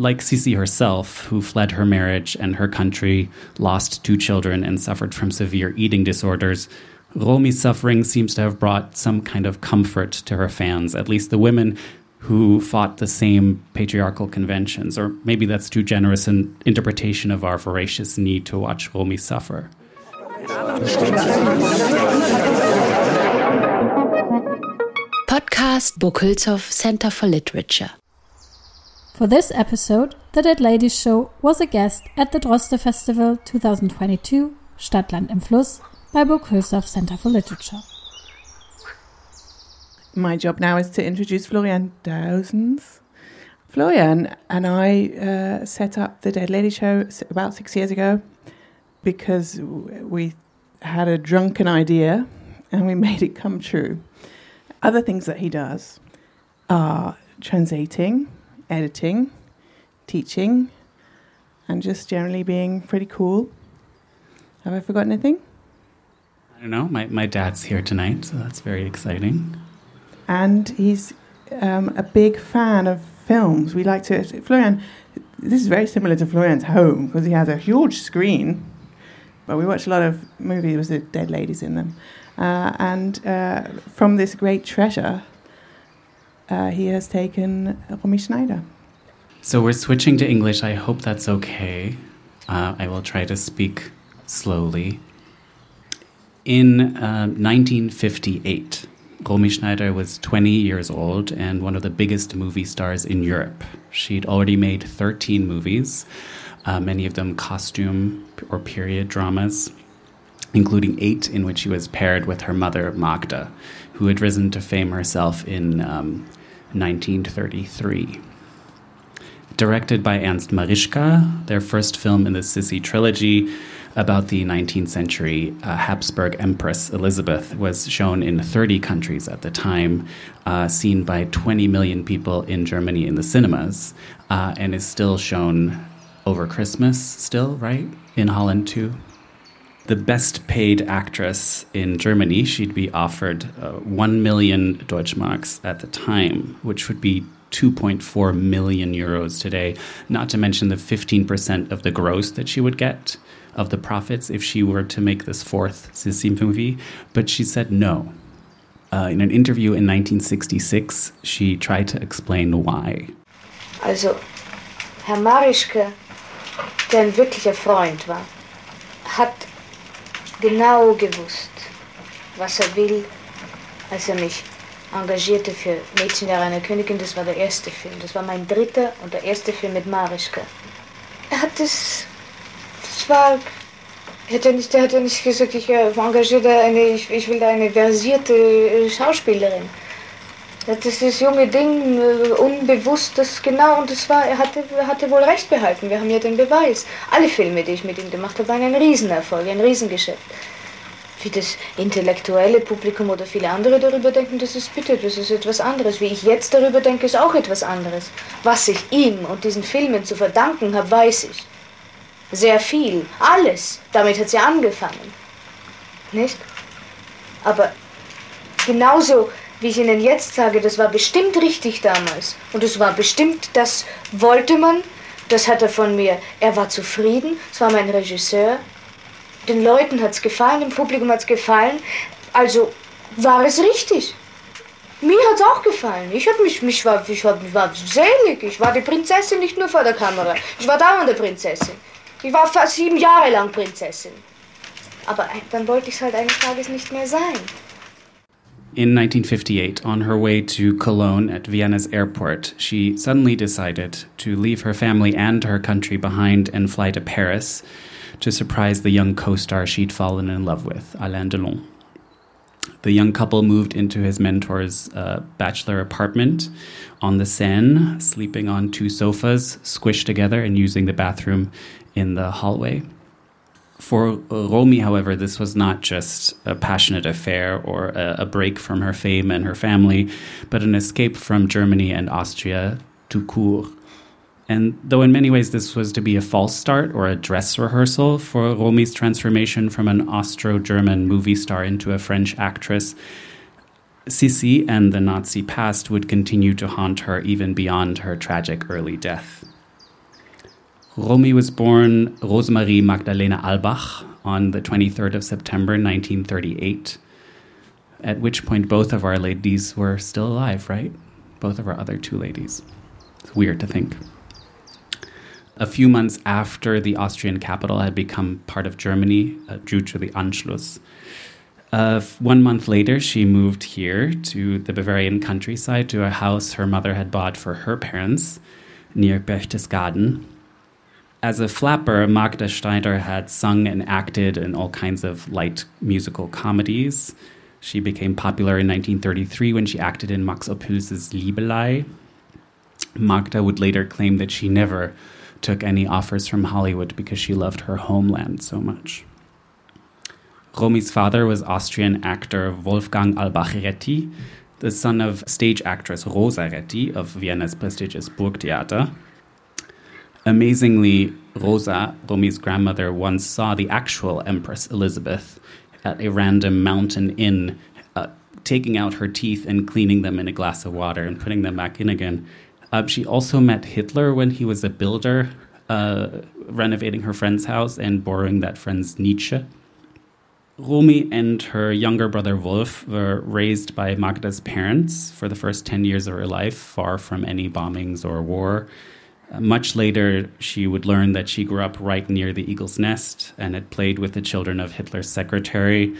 Like Sisi herself, who fled her marriage and her country, lost two children, and suffered from severe eating disorders, Romy's suffering seems to have brought some kind of comfort to her fans, at least the women who fought the same patriarchal conventions. Or maybe that's too generous an interpretation of our voracious need to watch Romi suffer. Podcast Burg Hülshoff Center for Literature. For this episode, the Dead Ladies Show was a guest at the Droste Festival 2022, Stadtland im Fluss, by Burg Hülshoff Center for Literature. My job now is to introduce Florian Duijsens. Florian and I uh, set up the Dead Lady Show about six years ago because we had a drunken idea and we made it come true. Other things that he does are translating, editing, teaching, and just generally being pretty cool. Have I forgotten anything? I don't know. My, my dad's here tonight, so that's very exciting. And he's um, a big fan of films. We like to. Florian, this is very similar to Florian's home because he has a huge screen but we watch a lot of movies with the dead ladies in them. Uh, and uh, from this great treasure, uh, he has taken Romy Schneider. So we're switching to English. I hope that's okay. Uh, I will try to speak slowly. In 1958, uh, Romy Schneider was 20 years old and one of the biggest movie stars in Europe. She'd already made 13 movies uh, many of them costume or period dramas, including eight in which she was paired with her mother, Magda, who had risen to fame herself in um, 1933. Directed by Ernst Marischka, their first film in the Sisi trilogy about the 19th century uh, Habsburg Empress Elizabeth was shown in 30 countries at the time, uh, seen by 20 million people in Germany in the cinemas, uh, and is still shown over Christmas still, right? In Holland too. The best paid actress in Germany, she'd be offered uh, 1 million Deutschmarks at the time, which would be 2.4 million euros today, not to mention the 15% of the gross that she would get of the profits if she were to make this fourth Sisi movie. But she said no. Uh, in an interview in 1966, she tried to explain why. Also, Herr Marischka der ein wirklicher Freund war, hat genau gewusst, was er will, als er mich engagierte für Mädchen der Reine Königin. Das war der erste Film. Das war mein dritter und der erste Film mit Marischka. Er hat das, das war, hätte nicht, der hat ja nicht gesagt, ich äh, engagiere eine, ich, ich will eine versierte äh, Schauspielerin. Das junge Ding, äh, unbewusst, das genau, und das war, er hatte, hatte wohl recht behalten, wir haben ja den Beweis. Alle Filme, die ich mit ihm gemacht habe, waren ein Riesenerfolg, ein Riesengeschäft. Wie das intellektuelle Publikum oder viele andere darüber denken, das ist bitte, das ist etwas anderes. Wie ich jetzt darüber denke, ist auch etwas anderes. Was ich ihm und diesen Filmen zu verdanken habe, weiß ich. Sehr viel, alles. Damit hat sie angefangen. Nicht? Aber genauso wie ich Ihnen jetzt sage, das war bestimmt richtig damals. Und es war bestimmt, das wollte man, das hat er von mir. Er war zufrieden, es war mein Regisseur. Den Leuten hat es gefallen, dem Publikum hat es gefallen. Also war es richtig. Mir hat es auch gefallen. Ich, hab mich, mich war, ich, ich war selig. Ich war die Prinzessin nicht nur vor der Kamera. Ich war dauernd eine Prinzessin. Ich war fast sieben Jahre lang Prinzessin. Aber dann wollte ich es halt eines Tages nicht mehr sein. In 1958, on her way to Cologne at Vienna's airport, she suddenly decided to leave her family and her country behind and fly to Paris to surprise the young co star she'd fallen in love with, Alain Delon. The young couple moved into his mentor's uh, bachelor apartment on the Seine, sleeping on two sofas, squished together, and using the bathroom in the hallway. For uh, Romy, however, this was not just a passionate affair or a, a, break from her fame and her family, but an escape from Germany and Austria to court. And though in many ways this was to be a false start or a dress rehearsal for Romy's transformation from an Austro German movie star into a French actress, Sisi and the Nazi past would continue to haunt her even beyond her tragic early death. Romy was born Rosemarie Magdalena Albach on the 23rd of September 1938, at which point both of our ladies were still alive, right? Both of our other two ladies. It's weird to think. A few months after the Austrian capital had become part of Germany uh, due to the Anschluss, uh, one month later, she moved here to the Bavarian countryside to a house her mother had bought for her parents near Berchtesgaden. As a flapper, Magda Schneider had sung and acted in all kinds of light musical comedies. She became popular in 1933 when she acted in Max Ophüls' Liebelei. Magda would later claim that she never took any offers from Hollywood because she loved her homeland so much. Romy's father was Austrian actor Wolfgang Albach-Retty, the son of stage actress Rosa Retty of Vienna's prestigious Burgtheater. Amazingly, Rosa, Romy's grandmother, once saw the actual Empress Elizabeth at a random mountain inn, uh, taking out her teeth and cleaning them in a glass of water and putting them back in again. Uh, she also met Hitler when he was a builder, uh, renovating her friend's house and borrowing that friend's Nietzsche. Romy and her younger brother Wolf were raised by Magda's parents for the first 10 years of her life, far from any bombings or war. Much later, she would learn that she grew up right near the Eagle's Nest and had played with the children of Hitler's secretary,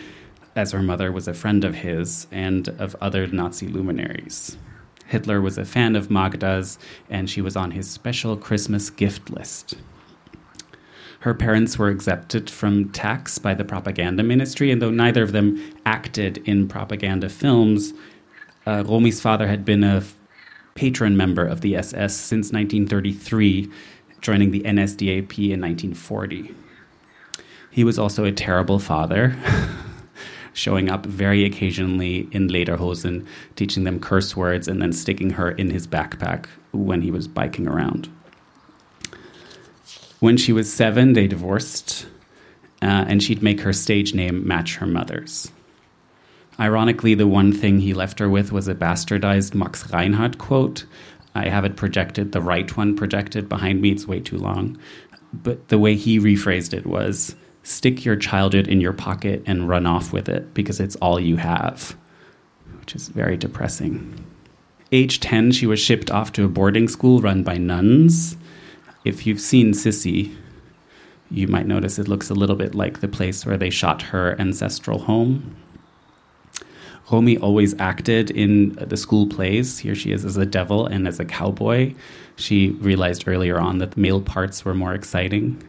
as her mother was a friend of his and of other Nazi luminaries. Hitler was a fan of Magda's, and she was on his special Christmas gift list. Her parents were exempted from tax by the propaganda ministry, and though neither of them acted in propaganda films, uh, Romy's father had been a patron member of the SS since 1933, joining the NSDAP in 1940. He was also a terrible father, showing up very occasionally in Lederhosen, teaching them curse words, and then sticking her in his backpack when he was biking around. When she was seven, they divorced, uh, and she'd make her stage name match her mother's. Ironically, the one thing he left her with was a bastardized Max Reinhardt quote. I have it projected, the right one projected behind me, it's way too long. But the way he rephrased it was stick your childhood in your pocket and run off with it because it's all you have, which is very depressing. Age 10, she was shipped off to a boarding school run by nuns if you've seen Sissy, you might notice it looks a little bit like the place where they shot her ancestral home. Romy always acted in the school plays. Here she is as a devil and as a cowboy. She realized earlier on that the male parts were more exciting.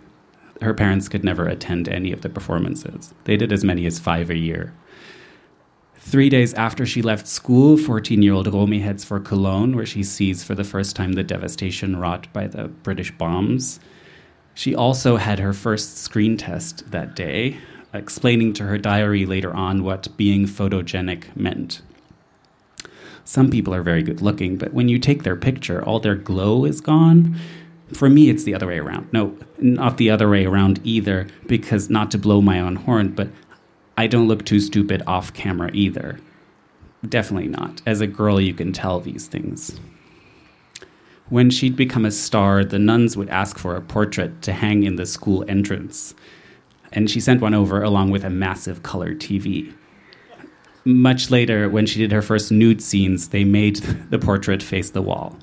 Her parents could never attend any of the performances. They did as many as five a year. Three days after she left school, 14 year old Romy heads for Cologne, where she sees for the first time the devastation wrought by the British bombs. She also had her first screen test that day, explaining to her diary later on what being photogenic meant. Some people are very good looking, but when you take their picture, all their glow is gone. For me, it's the other way around. No, not the other way around either, because not to blow my own horn, but I don't look too stupid off camera either. Definitely not. As a girl, you can tell these things. When she'd become a star, the nuns would ask for a portrait to hang in the school entrance. And she sent one over along with a massive color TV. Much later, when she did her first nude scenes, they made the portrait face the wall.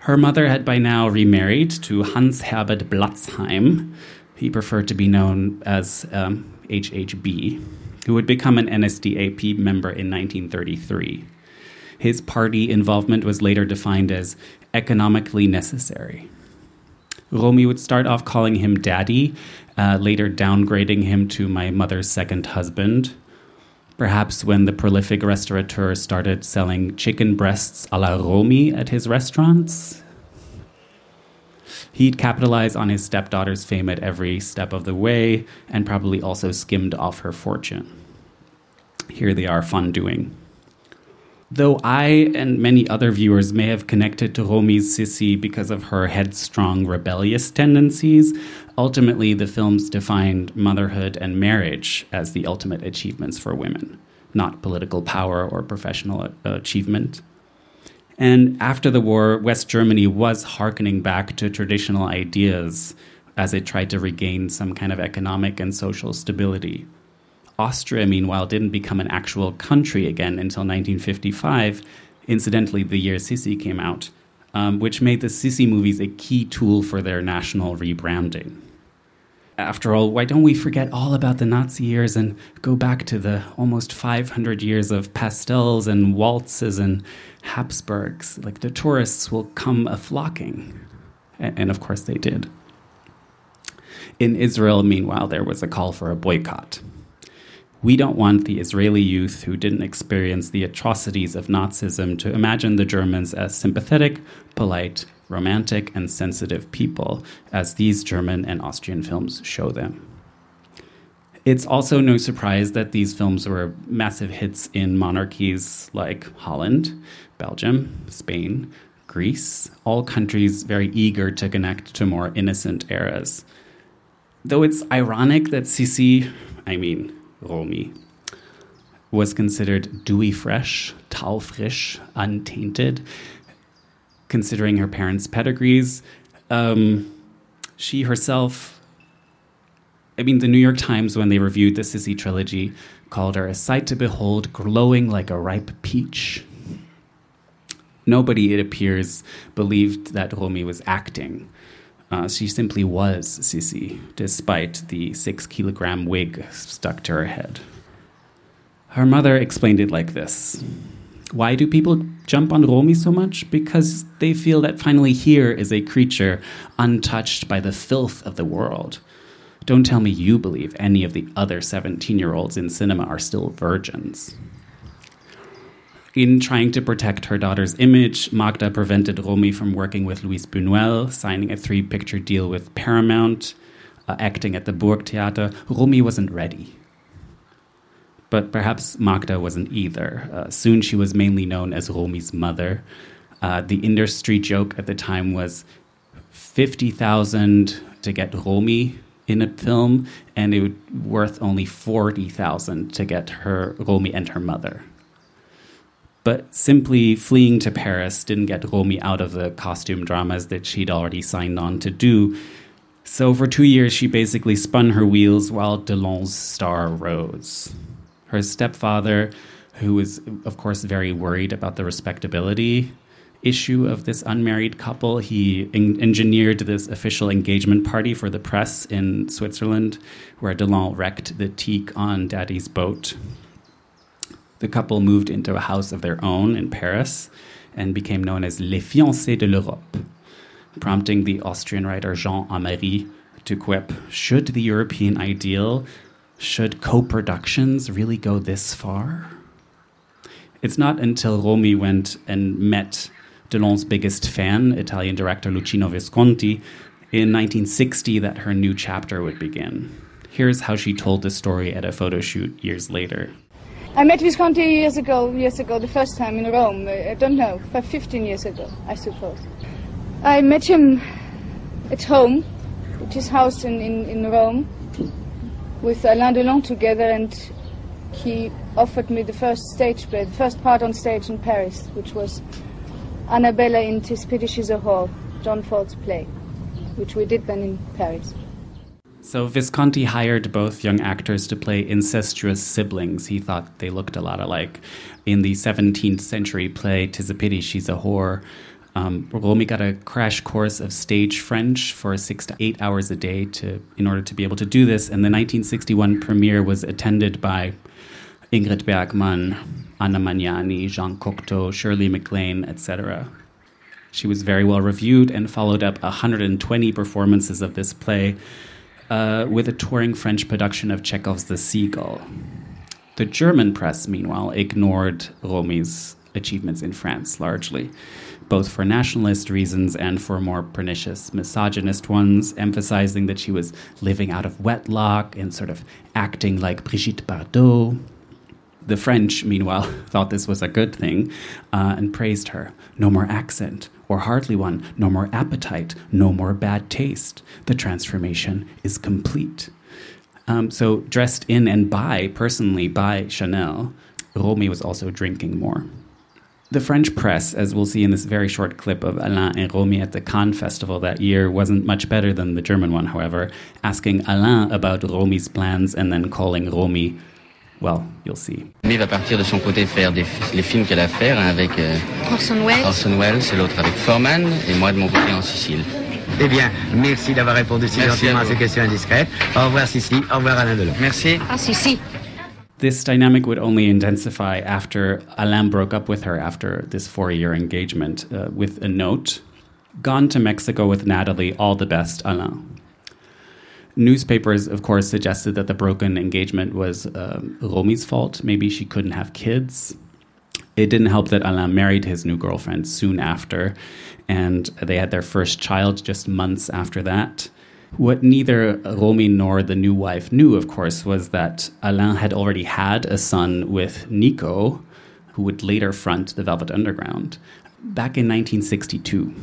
Her mother had by now remarried to Hans Herbert Blatzheim, he preferred to be known as um, HHB, who would become an NSDAP member in 1933. His party involvement was later defined as economically necessary. Romy would start off calling him daddy, uh, later downgrading him to my mother's second husband. Perhaps when the prolific restaurateur started selling chicken breasts a la Romy at his restaurants, He'd capitalize on his stepdaughter's fame at every step of the way and probably also skimmed off her fortune. Here they are fun doing. Though I and many other viewers may have connected to Romy's Sissy because of her headstrong, rebellious tendencies, ultimately the films defined motherhood and marriage as the ultimate achievements for women, not political power or professional uh, achievement. And after the war, West Germany was harkening back to traditional ideas as it tried to regain some kind of economic and social stability. Austria, meanwhile, didn't become an actual country again until 1955, incidentally, the year Sissi came out, um, which made the Sissi movies a key tool for their national rebranding. After all, why don't we forget all about the Nazi years and go back to the almost 500 years of pastels and waltzes and Habsburgs? Like the tourists will come a flocking. And of course they did. In Israel, meanwhile, there was a call for a boycott. We don't want the Israeli youth who didn't experience the atrocities of Nazism to imagine the Germans as sympathetic, polite, romantic, and sensitive people, as these German and Austrian films show them. It's also no surprise that these films were massive hits in monarchies like Holland, Belgium, Spain, Greece, all countries very eager to connect to more innocent eras. Though it's ironic that Sissi, I mean, Romy, was considered dewy fresh, taufrisch, untainted, considering her parents' pedigrees. Um, she herself, I mean, the New York Times, when they reviewed the Sissy trilogy, called her a sight to behold, glowing like a ripe peach. Nobody, it appears, believed that Romy was acting. Uh, she simply was Sissi, despite the six kilogram wig stuck to her head. Her mother explained it like this Why do people jump on Romy so much? Because they feel that finally here is a creature untouched by the filth of the world. Don't tell me you believe any of the other 17 year olds in cinema are still virgins. In trying to protect her daughter's image, Magda prevented Romy from working with Luis Buñuel, signing a three picture deal with Paramount, uh, acting at the Burgtheater. Romy wasn't ready. But perhaps Magda wasn't either. Uh, soon she was mainly known as Romy's mother. Uh, the industry joke at the time was 50,000 to get Romy in a film, and it would worth only 40,000 to get her Romy and her mother. But simply fleeing to Paris didn't get Romy out of the costume dramas that she'd already signed on to do. So for two years, she basically spun her wheels while Delon's star rose. Her stepfather, who was, of course, very worried about the respectability issue of this unmarried couple, he en- engineered this official engagement party for the press in Switzerland, where Delon wrecked the teak on Daddy's boat the couple moved into a house of their own in Paris and became known as Les Fiancés de l'Europe, prompting the Austrian writer Jean Amery to quip Should the European ideal, should co productions really go this far? It's not until Romy went and met Delon's biggest fan, Italian director Luchino Visconti, in 1960 that her new chapter would begin. Here's how she told the story at a photo shoot years later. I met Visconti years ago, years ago, the first time in Rome. I don't know, 15 years ago, I suppose. I met him at home, at his house in, in, in Rome, with Alain Delon together, and he offered me the first stage play, the first part on stage in Paris, which was Annabella in Tis Pity She's a Whore, John Ford's play, which we did then in Paris. So Visconti hired both young actors to play incestuous siblings. He thought they looked a lot alike. In the 17th century play "Tis a Pity She's a Whore," um, Romy got a crash course of stage French for six to eight hours a day to in order to be able to do this. And the 1961 premiere was attended by Ingrid Bergman, Anna Magnani, Jean Cocteau, Shirley MacLaine, etc. She was very well reviewed and followed up 120 performances of this play uh, with a touring French production of Chekhov's The Seagull. The German press, meanwhile, ignored Romy's achievements in France largely, both for nationalist reasons and for more pernicious misogynist ones, emphasizing that she was living out of wedlock and sort of acting like Brigitte Bardot. The French, meanwhile, thought this was a good thing uh, and praised her. No more accent, or hardly one, no more appetite, no more bad taste. The transformation is complete. Um, so, dressed in and by, personally, by Chanel, Romy was also drinking more. The French press, as we'll see in this very short clip of Alain and Romy at the Cannes Festival that year, wasn't much better than the German one, however, asking Alain about Romy's plans and then calling Romy, well, you'll see. Romy va partir de son côté faire des, les films qu'elle a à faire, hein, avec euh, Orson Welles. Orson Welles et l'autre avec Foreman, et moi de mon côté en Sicile. Eh bien, merci d'avoir répondu si gentiment à à ces questions indiscrètes. Au revoir Sissi, au revoir Alain Delon. Merci. Ah, si, si. This dynamic would only intensify after Alain broke up with her after this four year engagement uh, with a note Gone to Mexico with Natalie, all the best, Alain. Newspapers, of course, suggested that the broken engagement was um, Romy's fault. Maybe she couldn't have kids. It didn't help that Alain married his new girlfriend soon after, and they had their first child just months after that. What neither Romy nor the new wife knew, of course, was that Alain had already had a son with Nico, who would later front the Velvet Underground, back in 1962.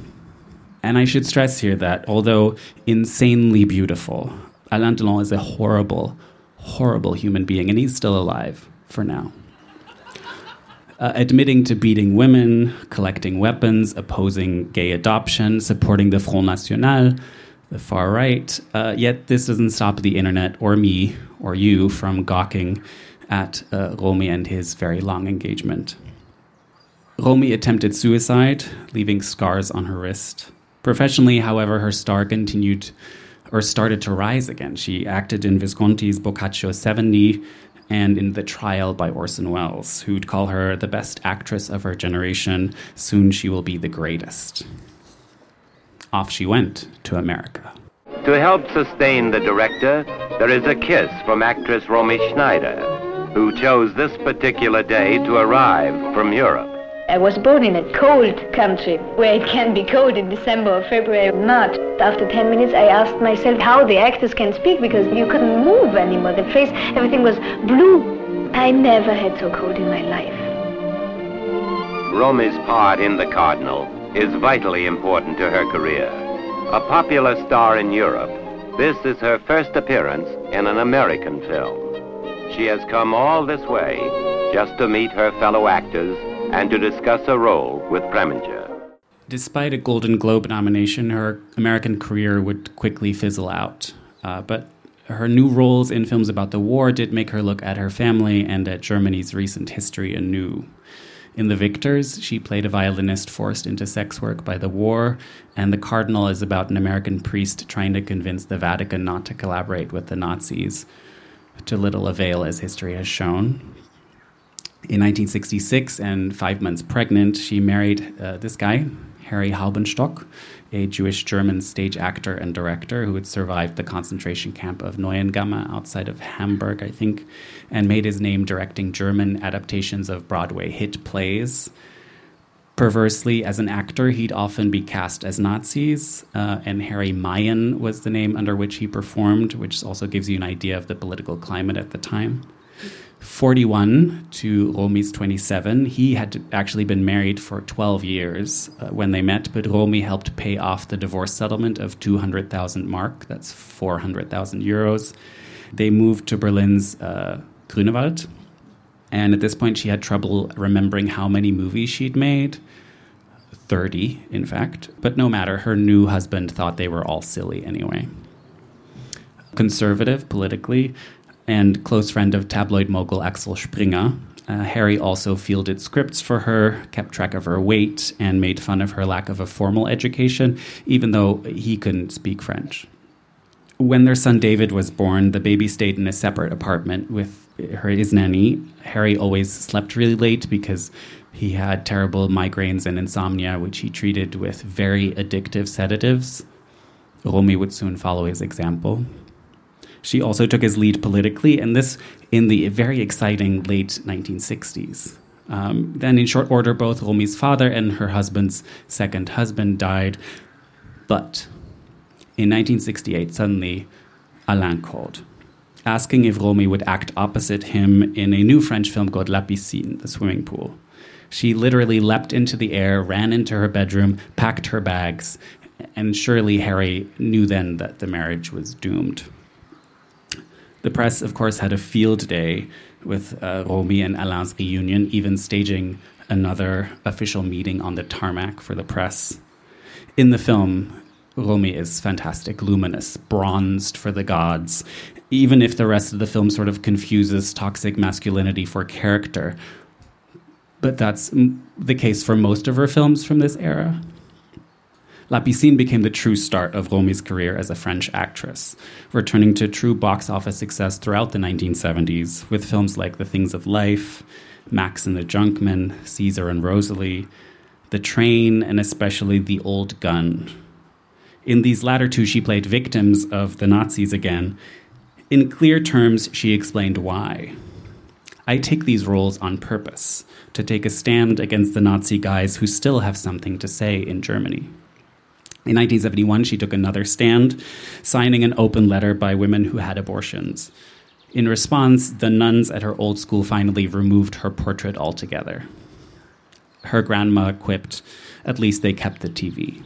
And I should stress here that although insanely beautiful, Alain Delon is a horrible, horrible human being, and he's still alive for now. Uh, admitting to beating women, collecting weapons, opposing gay adoption, supporting the Front National, the far right. Uh, yet this doesn't stop the internet or me or you from gawking at uh, Romy and his very long engagement. Romy attempted suicide, leaving scars on her wrist. Professionally, however, her star continued or started to rise again. She acted in Visconti's Boccaccio 70 and in The Trial by Orson Welles, who'd call her the best actress of her generation. Soon she will be the greatest. Off she went to America. To help sustain the director, there is a kiss from actress Romy Schneider, who chose this particular day to arrive from Europe. I was born in a cold country where it can be cold in December or February or March. After 10 minutes, I asked myself how the actors can speak because you couldn't move anymore. The face, everything was blue. I never had so cold in my life. Romy's part in The Cardinal is vitally important to her career. A popular star in Europe, this is her first appearance in an American film. She has come all this way just to meet her fellow actors and to discuss her role with Preminger. Despite a Golden Globe nomination, her American career would quickly fizzle out. Uh, but her new roles in films about the war did make her look at her family and at Germany's recent history anew. In The Victors, she played a violinist forced into sex work by the war, and The Cardinal is about an American priest trying to convince the Vatican not to collaborate with the Nazis, to little avail, as history has shown. In 1966, and five months pregnant, she married uh, this guy, Harry Haubenstock, a Jewish German stage actor and director who had survived the concentration camp of Neuengamme outside of Hamburg, I think, and made his name directing German adaptations of Broadway hit plays. Perversely, as an actor, he'd often be cast as Nazis, uh, and Harry Meyen was the name under which he performed, which also gives you an idea of the political climate at the time. 41 to Romy's 27. He had actually been married for 12 years uh, when they met, but Romy helped pay off the divorce settlement of 200,000 mark. That's 400,000 euros. They moved to Berlin's uh, Grunewald. And at this point, she had trouble remembering how many movies she'd made 30, in fact. But no matter, her new husband thought they were all silly anyway. Conservative politically, and close friend of tabloid mogul Axel Springer. Uh, Harry also fielded scripts for her, kept track of her weight, and made fun of her lack of a formal education, even though he couldn't speak French. When their son David was born, the baby stayed in a separate apartment with her his nanny. Harry always slept really late because he had terrible migraines and insomnia, which he treated with very addictive sedatives. Romy would soon follow his example. She also took his lead politically, and this in the very exciting late 1960s. Um, then, in short order, both Romy's father and her husband's second husband died. But in 1968, suddenly, Alain called, asking if Romy would act opposite him in a new French film called La Piscine, the swimming pool. She literally leapt into the air, ran into her bedroom, packed her bags, and surely Harry knew then that the marriage was doomed. The press, of course, had a field day with uh, Romy and Alain's reunion, even staging another official meeting on the tarmac for the press. In the film, Romy is fantastic, luminous, bronzed for the gods. Even if the rest of the film sort of confuses toxic masculinity for character, but that's the case for most of her films from this era. La Piscine became the true start of Romy's career as a French actress, returning to true box office success throughout the 1970s with films like The Things of Life, Max and the Junkman, Caesar and Rosalie, The Train, and especially The Old Gun. In these latter two, she played victims of the Nazis again. In clear terms, she explained why. I take these roles on purpose to take a stand against the Nazi guys who still have something to say in Germany. In 1971, she took another stand, signing an open letter by women who had abortions. In response, the nuns at her old school finally removed her portrait altogether. Her grandma quipped, At least they kept the TV.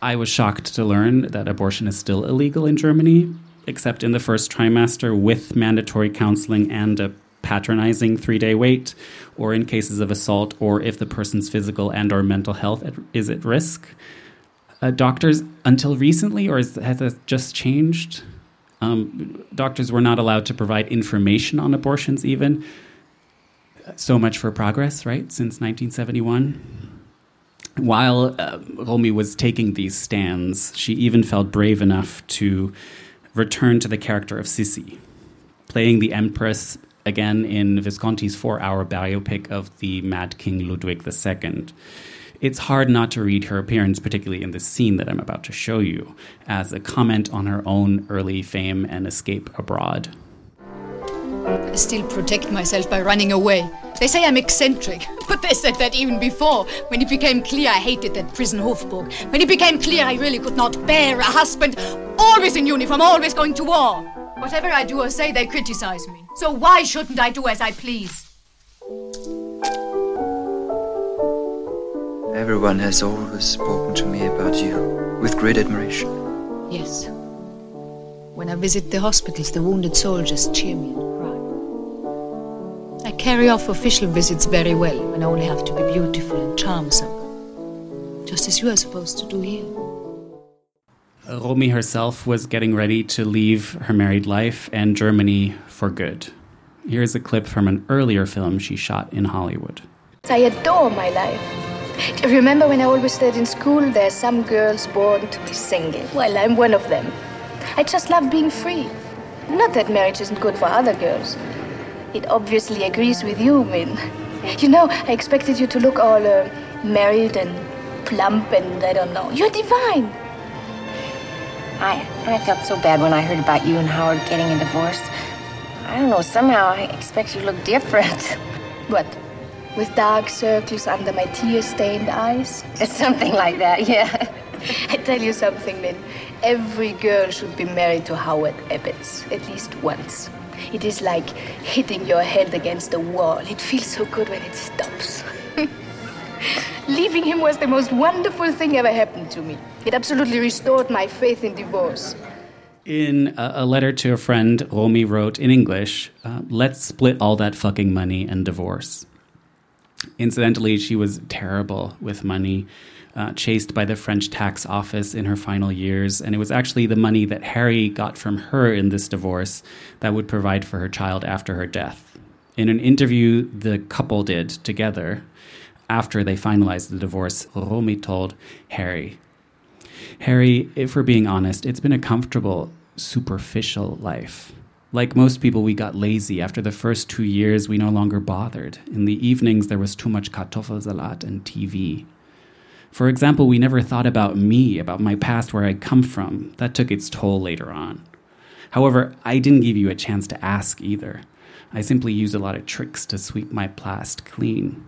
I was shocked to learn that abortion is still illegal in Germany, except in the first trimester with mandatory counseling and a patronizing three-day wait or in cases of assault or if the person's physical and or mental health is at risk. Uh, doctors until recently or is, has that just changed? Um, doctors were not allowed to provide information on abortions even. So much for progress right since 1971 while uh, Romy was taking these stands, she even felt brave enough to return to the character of Sissi, playing the Empress again in Visconti's four hour biopic of the Mad King Ludwig II. It's hard not to read her appearance, particularly in the scene that I'm about to show you, as a comment on her own early fame and escape abroad. I still protect myself by running away. They say I'm eccentric, but they said that even before, when it became clear I hated that prison Hofburg. When it became clear I really could not bear a husband, always in uniform, always going to war. Whatever I do or say, they criticize me. So why shouldn't I do as I please? Everyone has always spoken to me about you with great admiration. Yes. When I visit the hospitals, the wounded soldiers cheer me and cry. I carry off official visits very well when I only have to be beautiful and charm someone. Just as you are supposed to do here. Romy herself was getting ready to leave her married life and Germany for good. Here's a clip from an earlier film she shot in Hollywood. I adore my life. You remember when I always said in school there are some girls born to be single? Well, I'm one of them. I just love being free. Not that marriage isn't good for other girls. It obviously agrees with you, Min. You know, I expected you to look all uh, married and plump and I don't know. You're divine. I, I felt so bad when I heard about you and Howard getting a divorce. I don't know, somehow I expect you look different. What? With dark circles under my tear-stained eyes? It's something like that, yeah. I tell you something, Lynn. Every girl should be married to Howard Ebbets, at least once. It is like hitting your head against a wall. It feels so good when it stops. Leaving him was the most wonderful thing ever happened to me. It absolutely restored my faith in divorce. In a, letter to a friend, Romy wrote in English, uh, Let's split all that fucking money and divorce. Incidentally, she was terrible with money, uh, chased by the French tax office in her final years, and it was actually the money that Harry got from her in this divorce that would provide for her child after her death. In an interview the couple did together, after they finalized the divorce, Romy told Harry, Harry, if we're being honest, it's been a comfortable, superficial life. Like most people, we got lazy. After the first two years, we no longer bothered. In the evenings, there was too much kartoffelsalat and TV. For example, we never thought about me, about my past, where I come from. That took its toll later on. However, I didn't give you a chance to ask either. I simply used a lot of tricks to sweep my past clean.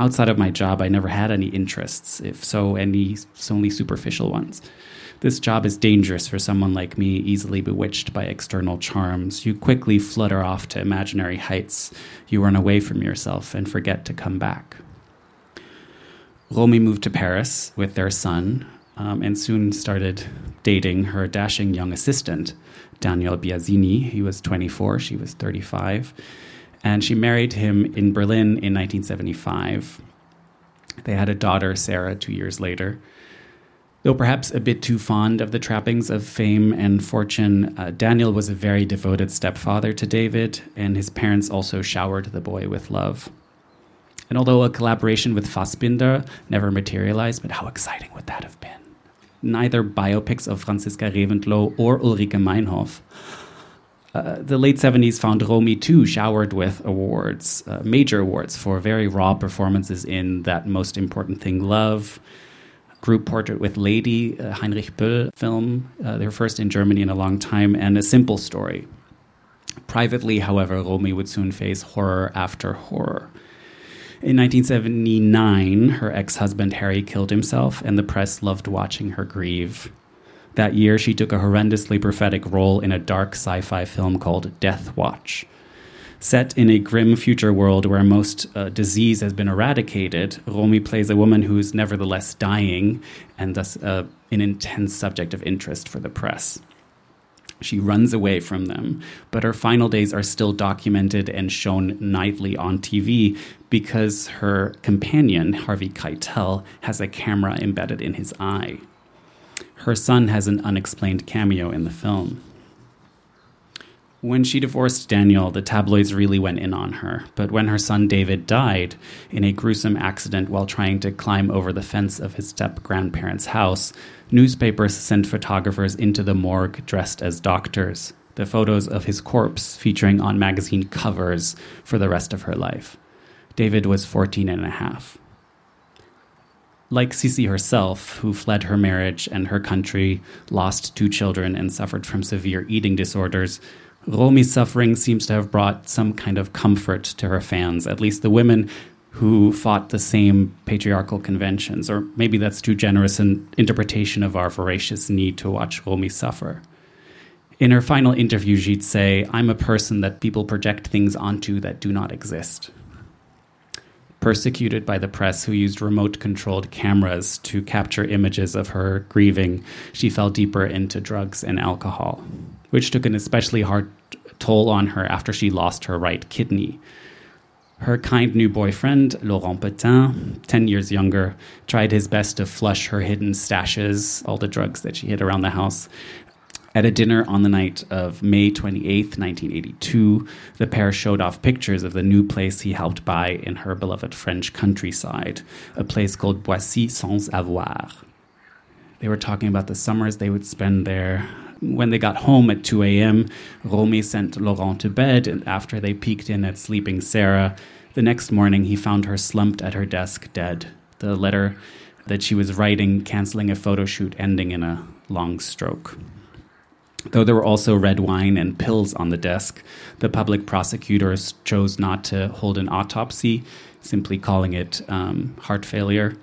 Outside of my job, I never had any interests, if so, any only superficial ones. This job is dangerous for someone like me, easily bewitched by external charms. You quickly flutter off to imaginary heights. You run away from yourself and forget to come back. Romy moved to Paris with their son um, and soon started dating her dashing young assistant, Daniel Biasini. He was 24, she was 35. And she married him in Berlin in 1975. They had a daughter, Sarah, two years later. Though perhaps a bit too fond of the trappings of fame and fortune, uh, Daniel was a very devoted stepfather to David, and his parents also showered the boy with love. And although a collaboration with Fassbinder never materialized, but how exciting would that have been? Neither biopics of Franziska Reventlow or Ulrike Meinhof. Uh, the late 70s found Romy too showered with awards, uh, major awards for very raw performances in That Most Important Thing Love, group portrait with Lady, uh, Heinrich Böll film, uh, their first in Germany in a long time, and A Simple Story. Privately, however, Romy would soon face horror after horror. In 1979, her ex husband Harry killed himself, and the press loved watching her grieve. That year, she took a horrendously prophetic role in a dark sci fi film called Death Watch set in a grim future world where most uh, disease has been eradicated, Romy plays a woman who's nevertheless dying and thus uh, an intense subject of interest for the press. She runs away from them, but her final days are still documented and shown nightly on TV because her companion, Harvey Keitel, has a camera embedded in his eye. Her son has an unexplained cameo in the film. When she divorced Daniel, the tabloids really went in on her. But when her son David died in a gruesome accident while trying to climb over the fence of his step grandparents' house, newspapers sent photographers into the morgue dressed as doctors. The photos of his corpse featuring on magazine covers for the rest of her life. David was 14 and a half. Like Sisi herself, who fled her marriage and her country, lost two children, and suffered from severe eating disorders, Romy's suffering seems to have brought some kind of comfort to her fans, at least the women who fought the same patriarchal conventions. Or maybe that's too generous an interpretation of our voracious need to watch Romy suffer. In her final interview, she'd say, I'm a person that people project things onto that do not exist. Persecuted by the press, who used remote controlled cameras to capture images of her grieving, she fell deeper into drugs and alcohol, which took an especially hard toll on her after she lost her right kidney. Her kind new boyfriend, Laurent Pétin, 10 years younger, tried his best to flush her hidden stashes, all the drugs that she hid around the house. At a dinner on the night of May 28, 1982, the pair showed off pictures of the new place he helped buy in her beloved French countryside, a place called Boissy sans avoir. They were talking about the summers they would spend there, when they got home at 2 a.m., Romy sent Laurent to bed, and after they peeked in at sleeping Sarah, the next morning he found her slumped at her desk, dead. The letter that she was writing, canceling a photo shoot, ending in a long stroke. Though there were also red wine and pills on the desk, the public prosecutors chose not to hold an autopsy, simply calling it um, heart failure,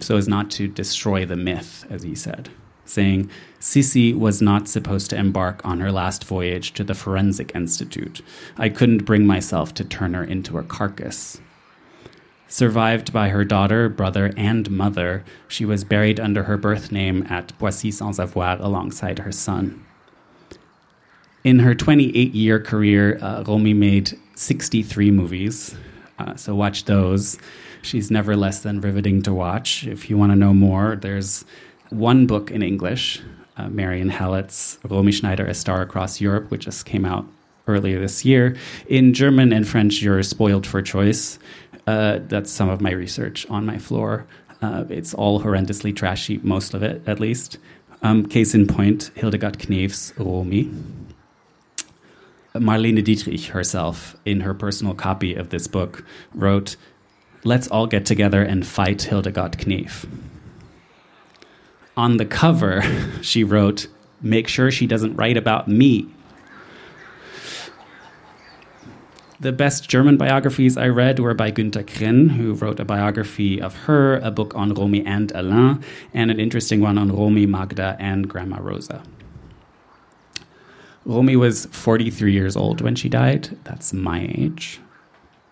so as not to destroy the myth, as he said saying Sisi was not supposed to embark on her last voyage to the Forensic Institute. I couldn't bring myself to turn her into a carcass. Survived by her daughter, brother, and mother, she was buried under her birth name at Boissy sans avoir alongside her son. In her 28 year career, uh, Romy made 63 movies, uh, so watch those. She's never less than riveting to watch. If you want to know more, there's one book in English, uh, Marion Hallett's Romy Schneider, A Star Across Europe, which just came out earlier this year. In German and French, you're spoiled for choice. Uh, that's some of my research on my floor. Uh, it's all horrendously trashy, most of it at least. Um, case in point, Hildegard Knef's Romy. Marlene Dietrich herself, in her personal copy of this book, wrote, Let's all get together and fight Hildegard Knef on the cover, she wrote, Make sure she doesn't write about me. The best German biographies I read were by Günter Krenn, who wrote a biography of her, a book on Romy and Alain, and an interesting one on Romy, Magda, and Grandma Rosa. Romy was 43 years old when she died. That's my age,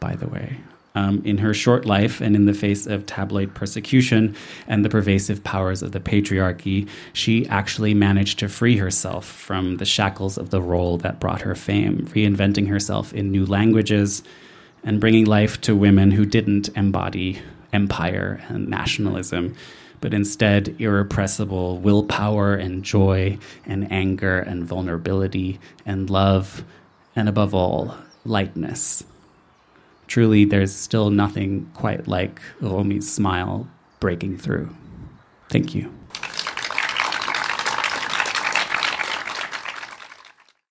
by the way. Um, in her short life and in the face of tabloid persecution and the pervasive powers of the patriarchy, she actually managed to free herself from the shackles of the role that brought her fame, reinventing herself in new languages and bringing life to women who didn't embody empire and nationalism, but instead irrepressible willpower and joy and anger and vulnerability and love, and above all, lightness. Truly, there's still nothing quite like Romy's smile breaking through. Thank you.